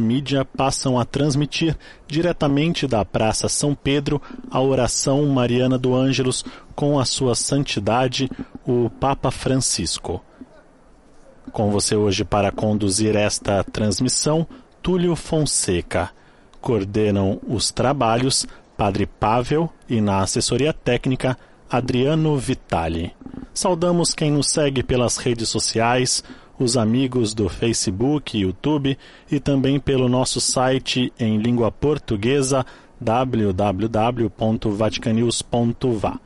mídia passam a transmitir diretamente da Praça São Pedro a oração Mariana do Ângelos com a sua santidade, o Papa Francisco. Com você hoje para conduzir esta transmissão, Túlio Fonseca. Coordenam os trabalhos Padre Pavel e na assessoria técnica Adriano Vitali. Saudamos quem nos segue pelas redes sociais, os amigos do Facebook YouTube e também pelo nosso site em língua portuguesa www.vaticanews.va.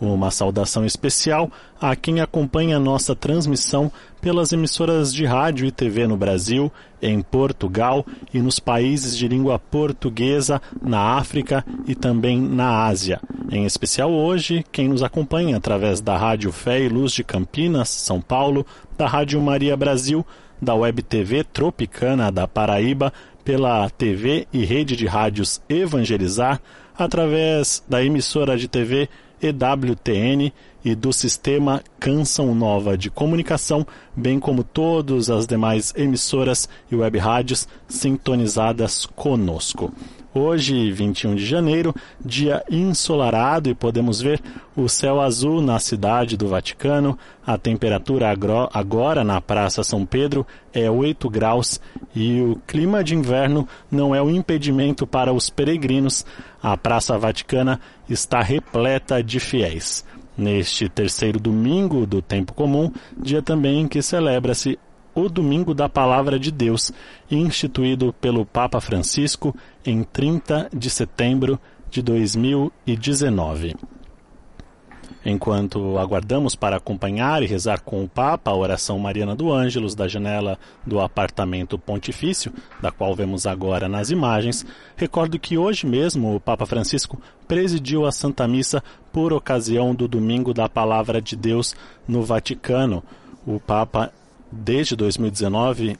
Uma saudação especial a quem acompanha nossa transmissão pelas emissoras de rádio e TV no Brasil, em Portugal e nos países de língua portuguesa, na África e também na Ásia. Em especial hoje, quem nos acompanha através da Rádio Fé e Luz de Campinas, São Paulo, da Rádio Maria Brasil, da Web TV Tropicana da Paraíba, pela TV e rede de rádios Evangelizar, através da emissora de TV EWTN e do sistema Canção Nova de Comunicação, bem como todas as demais emissoras e web rádios sintonizadas conosco. Hoje, 21 de janeiro, dia ensolarado e podemos ver o céu azul na cidade do Vaticano. A temperatura agora na Praça São Pedro é 8 graus e o clima de inverno não é um impedimento para os peregrinos. A Praça Vaticana está repleta de fiéis. Neste terceiro domingo do tempo comum, dia também em que celebra-se o Domingo da Palavra de Deus, instituído pelo Papa Francisco em 30 de setembro de 2019. Enquanto aguardamos para acompanhar e rezar com o Papa a oração Mariana do Ângelos da janela do apartamento pontifício, da qual vemos agora nas imagens, recordo que hoje mesmo o Papa Francisco presidiu a Santa Missa por ocasião do Domingo da Palavra de Deus no Vaticano. O Papa desde 2019,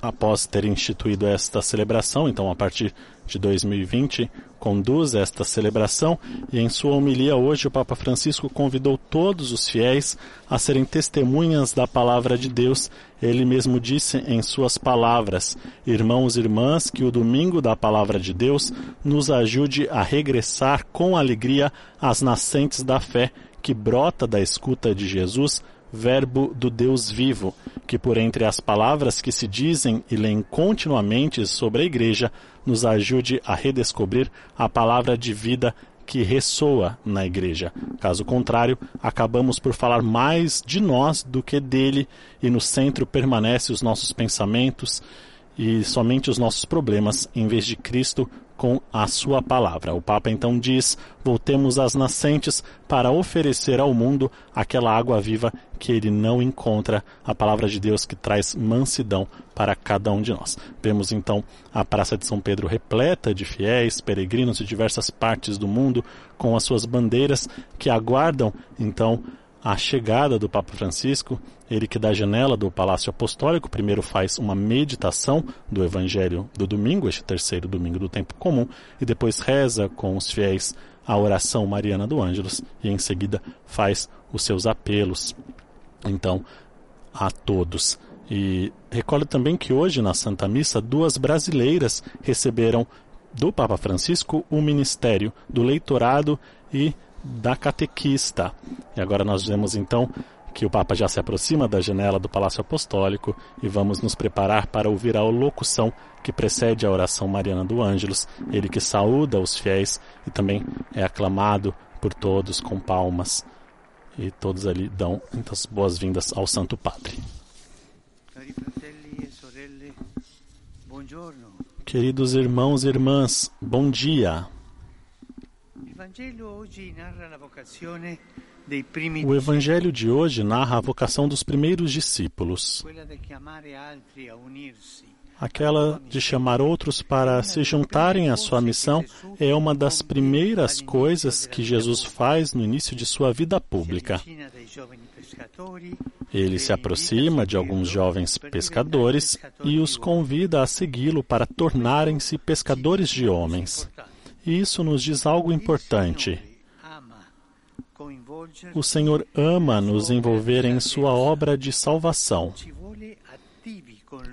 após ter instituído esta celebração, então a partir de 2020, conduz esta celebração e em sua homilia hoje o Papa Francisco convidou todos os fiéis a serem testemunhas da palavra de Deus. Ele mesmo disse em suas palavras: Irmãos e irmãs, que o domingo da palavra de Deus nos ajude a regressar com alegria às nascentes da fé que brota da escuta de Jesus Verbo do Deus vivo, que por entre as palavras que se dizem e leem continuamente sobre a Igreja, nos ajude a redescobrir a palavra de vida que ressoa na Igreja. Caso contrário, acabamos por falar mais de nós do que dele, e no centro permanecem os nossos pensamentos e somente os nossos problemas, em vez de Cristo com a sua palavra. O Papa então diz: voltemos às nascentes para oferecer ao mundo aquela água viva que ele não encontra, a palavra de Deus que traz mansidão para cada um de nós. Vemos então a Praça de São Pedro repleta de fiéis, peregrinos de diversas partes do mundo, com as suas bandeiras que aguardam então a chegada do Papa Francisco, ele que da janela do Palácio Apostólico primeiro faz uma meditação do Evangelho do domingo, este terceiro domingo do tempo comum, e depois reza com os fiéis a oração mariana do Ângelus e em seguida faz os seus apelos, então, a todos. E recordo também que hoje na Santa Missa duas brasileiras receberam do Papa Francisco o ministério do leitorado e da catequista. E agora nós vemos então que o Papa já se aproxima da janela do Palácio Apostólico e vamos nos preparar para ouvir a locução que precede a oração mariana do Ângelus, ele que saúda os fiéis e também é aclamado por todos com palmas. E todos ali dão muitas boas-vindas ao Santo Padre. Queridos irmãos e irmãs, bom dia. O Evangelho de hoje narra a vocação dos primeiros discípulos, aquela de chamar outros para se juntarem à sua missão é uma das primeiras coisas que Jesus faz no início de sua vida pública. Ele se aproxima de alguns jovens pescadores e os convida a segui-lo para tornarem-se pescadores de homens. E isso nos diz algo importante. O Senhor ama nos envolver em sua obra de salvação.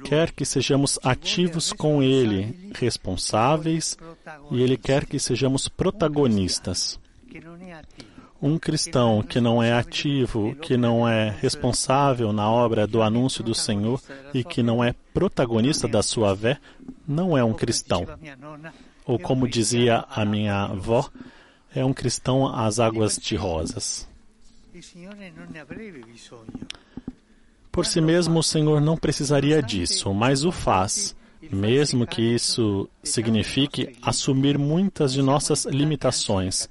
quer que sejamos ativos com Ele, responsáveis, e Ele quer que sejamos protagonistas. Um cristão que não é ativo, que não é responsável na obra do anúncio do Senhor e que não é protagonista da sua fé, não é um cristão. Ou como dizia a minha avó, é um cristão às águas de rosas. Por si mesmo, o Senhor não precisaria disso, mas o faz, mesmo que isso signifique assumir muitas de nossas limitações.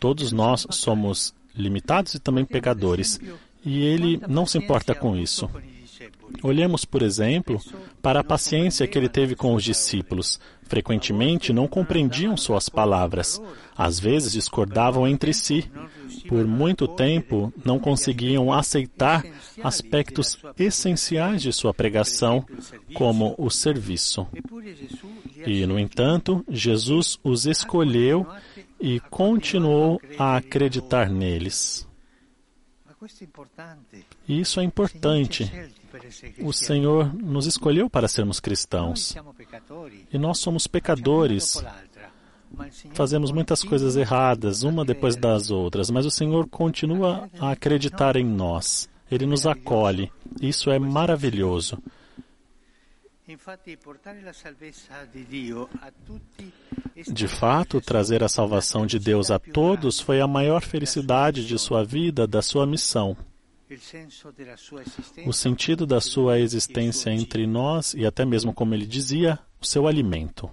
Todos nós somos limitados e também pecadores, e Ele não se importa com isso. Olhemos, por exemplo, para a paciência que ele teve com os discípulos. Frequentemente não compreendiam suas palavras, às vezes discordavam entre si. Por muito tempo não conseguiam aceitar aspectos essenciais de sua pregação, como o serviço. E, no entanto, Jesus os escolheu e continuou a acreditar neles. Isso é importante. O Senhor nos escolheu para sermos cristãos. E nós somos pecadores. Fazemos muitas coisas erradas, uma depois das outras, mas o Senhor continua a acreditar em nós. Ele nos acolhe. Isso é maravilhoso. De fato, trazer a salvação de Deus a todos foi a maior felicidade de sua vida, da sua missão. O sentido da sua existência entre nós e até mesmo, como ele dizia, o seu alimento.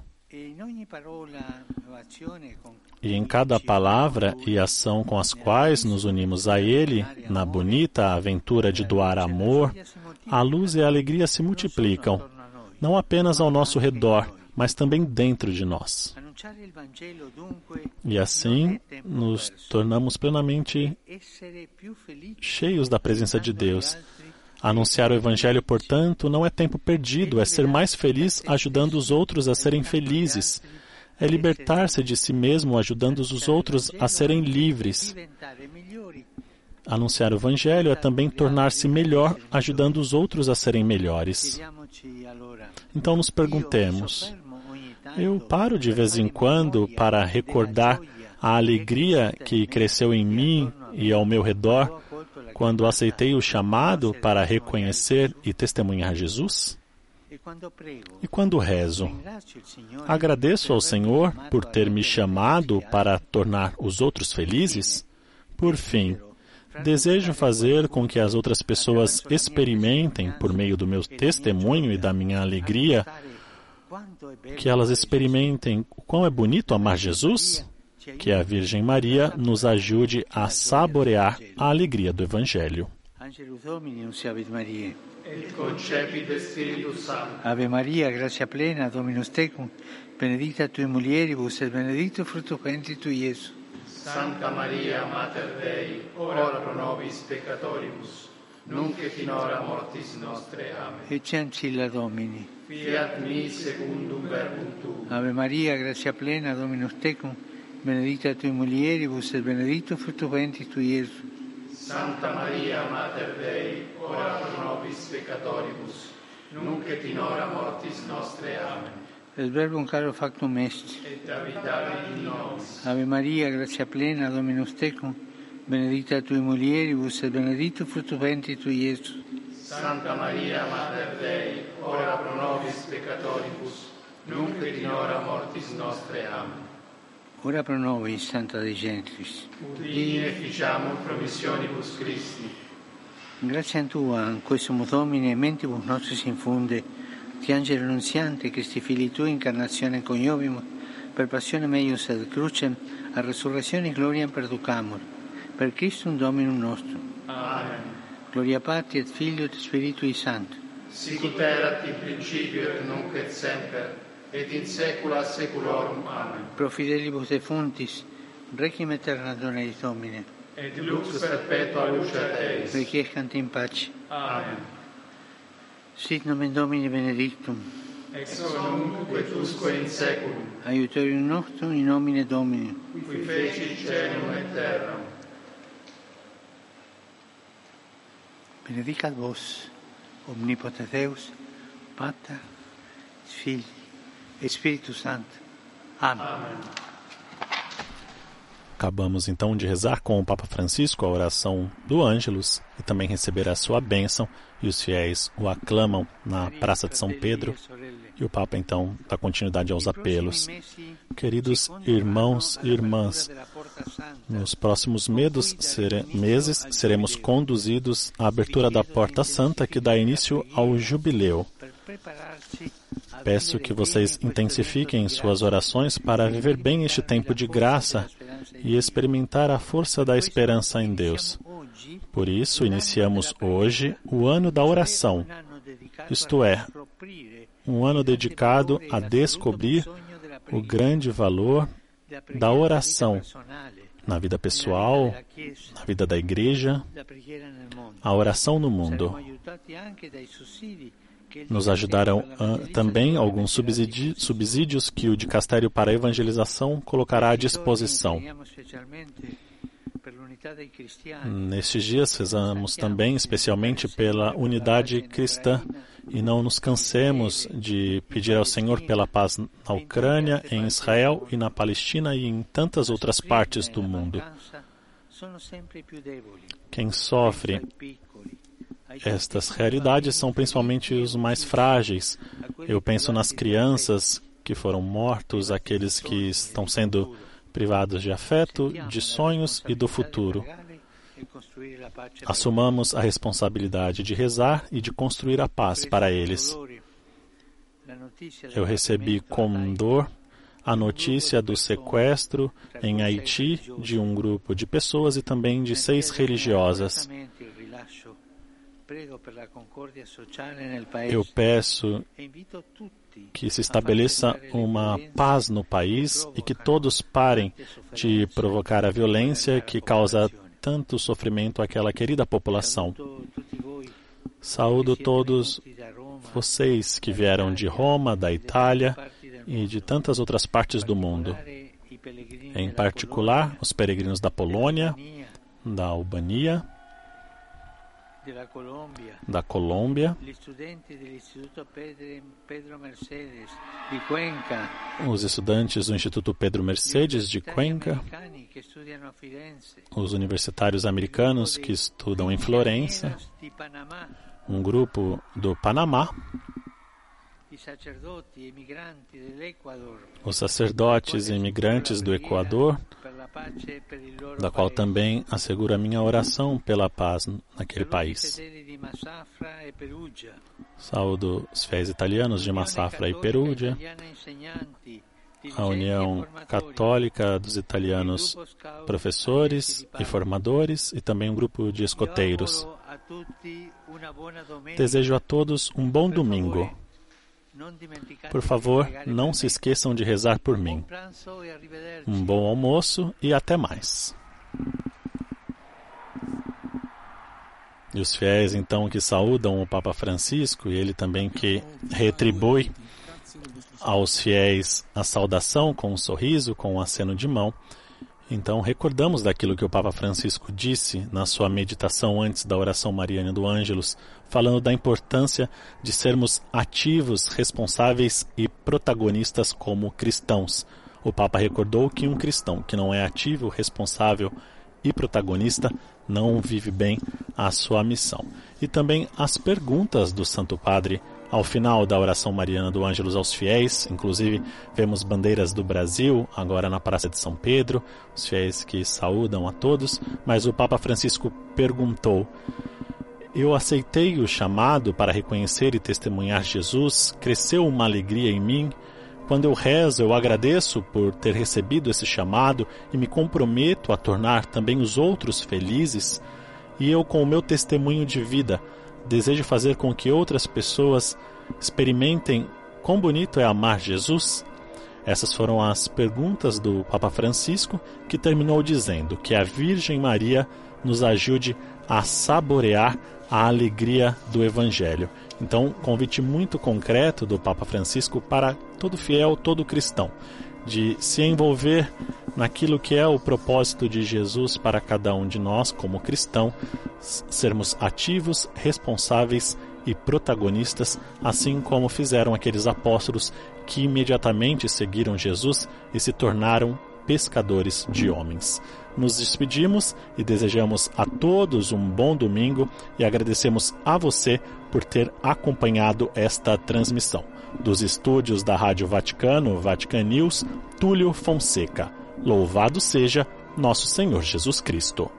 E em cada palavra e ação com as quais nos unimos a Ele, na bonita aventura de doar amor, a luz e a alegria se multiplicam, não apenas ao nosso redor, mas também dentro de nós. E assim nos tornamos plenamente cheios da presença de Deus. Anunciar o Evangelho, portanto, não é tempo perdido, é ser mais feliz ajudando os outros a serem felizes. É libertar-se de si mesmo ajudando os outros a serem livres. Anunciar o Evangelho é também tornar-se melhor ajudando os outros a serem melhores. Então nos perguntemos: eu paro de vez em quando para recordar a alegria que cresceu em mim e ao meu redor quando aceitei o chamado para reconhecer e testemunhar Jesus? E quando rezo, agradeço ao Senhor por ter me chamado para tornar os outros felizes? Por fim, desejo fazer com que as outras pessoas experimentem, por meio do meu testemunho e da minha alegria, que elas experimentem o quão é bonito amar Jesus, que a Virgem Maria nos ajude a saborear a alegria do Evangelho. Ave Maria, gracia plena, Dominus tecum, benedicta tui mulieribus et benedictus fructus ventris tui, Iesus. Santa Maria, Mater Dei, ora pro nobis peccatoribus, nunc et in hora mortis nostre. Amen. Ecce ancilla Domini. Fiat mi secundum verbum tuum. Ave Maria, gracia plena, Dominus tecum, benedicta tui mulieribus et benedictus fructus ventris tui, Iesus. Santa Maria, Mater Dei, ora pro nobis peccatoribus, nunc et in hora mortis nostre. Amen. Et verbum caro factum est. Et habitavit in nobis. Ave Maria, gracia plena, Dominus tecum, benedicta tui mulieribus et benedictus fructus ventris tui, Iesus. Santa Maria, Mater Dei, ora pro nobis peccatoribus, nunc et in hora mortis nostre. Amen. Ora pro nobis, Santa Dei Gentris. Udini efficiamur promissionibus Christi. Grazie a Tua, in questo Domine, mentibus nostris infunde, ti angelo annunziante, Cristi fili Tui, incarnazione coniovimus, per passione meius ad crucem, a resurrezione gloria perducamur, per Christum Dominum nostrum. Amen. Gloria Patri et Filio et Spiritui Sancto. Sicut erat in principio et nunc et semper, et in saecula saeculorum. Amen. Pro fidelibus defuntis, requiem aeterna dona eis Domine, Et lux perpetua luce Eis. requiescant in pace. Amen. Sit nomen Domini benedictum, Ex nunc et usque in saeculum, aiutorium nostrum in nomine Domini. qui feci celum et terram. benedicat vos, omnipote Deus, Pater, Filii et Spiritus Sancti. Amen. Amen. Acabamos então de rezar com o Papa Francisco a oração do Ângelus e também receber a sua bênção e os fiéis o aclamam na Praça de São Pedro e o Papa então dá continuidade aos apelos. Queridos irmãos e irmãs, nos próximos meses seremos conduzidos à abertura da Porta Santa que dá início ao jubileu. Peço que vocês intensifiquem suas orações para viver bem este tempo de graça e experimentar a força da esperança em Deus. Por isso, iniciamos hoje o ano da oração, isto é, um ano dedicado a descobrir o grande valor da oração na vida pessoal, na vida da igreja, a oração no mundo. Nos ajudaram uh, também alguns subsídios que o Dicastério para a Evangelização colocará à disposição. Nestes dias rezamos também especialmente pela unidade cristã e não nos cansemos de pedir ao Senhor pela paz na Ucrânia, em Israel e na Palestina e em tantas outras partes do mundo. Quem sofre estas realidades são principalmente os mais frágeis. Eu penso nas crianças que foram mortos, aqueles que estão sendo privados de afeto, de sonhos e do futuro. Assumamos a responsabilidade de rezar e de construir a paz para eles. Eu recebi com dor a notícia do sequestro em Haiti de um grupo de pessoas e também de seis religiosas. Eu peço que se estabeleça uma paz no país e que todos parem de provocar a violência que causa tanto sofrimento àquela querida população. Saúdo todos vocês que vieram de Roma, da Itália e de tantas outras partes do mundo. Em particular, os peregrinos da Polônia, da Albania, da Colômbia, os estudantes do Instituto Pedro Mercedes de Cuenca, os universitários americanos que estudam em Florença, um grupo do Panamá, os sacerdotes e imigrantes do Equador, da qual também asseguro a minha oração pela paz naquele país. Saúdo os fiéis italianos de Massafra e Perugia, a União Católica dos Italianos Professores e Formadores e também um grupo de escoteiros. Desejo a todos um bom domingo. Por favor, não se esqueçam de rezar por mim. Um bom almoço e até mais. E os fiéis, então, que saúdam o Papa Francisco, e ele também que retribui aos fiéis a saudação com um sorriso, com um aceno de mão, então, recordamos daquilo que o Papa Francisco disse na sua meditação antes da oração mariana do Ângelus, falando da importância de sermos ativos, responsáveis e protagonistas como cristãos. O Papa recordou que um cristão que não é ativo, responsável e protagonista não vive bem a sua missão. E também as perguntas do Santo Padre ao final da oração mariana do Ângelus aos fiéis, inclusive vemos bandeiras do Brasil agora na Praça de São Pedro, os fiéis que saúdam a todos, mas o Papa Francisco perguntou: Eu aceitei o chamado para reconhecer e testemunhar Jesus, cresceu uma alegria em mim. Quando eu rezo, eu agradeço por ter recebido esse chamado e me comprometo a tornar também os outros felizes. E eu, com o meu testemunho de vida, desejo fazer com que outras pessoas experimentem quão bonito é amar Jesus? Essas foram as perguntas do Papa Francisco, que terminou dizendo que a Virgem Maria nos ajude a saborear a alegria do Evangelho. Então, convite muito concreto do Papa Francisco para todo fiel, todo cristão, de se envolver naquilo que é o propósito de Jesus para cada um de nós como cristão, sermos ativos, responsáveis e protagonistas, assim como fizeram aqueles apóstolos que imediatamente seguiram Jesus e se tornaram pescadores de homens. Nos despedimos e desejamos a todos um bom domingo e agradecemos a você por ter acompanhado esta transmissão. Dos estúdios da Rádio Vaticano, Vatican News, Túlio Fonseca. Louvado seja nosso Senhor Jesus Cristo.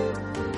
Bye.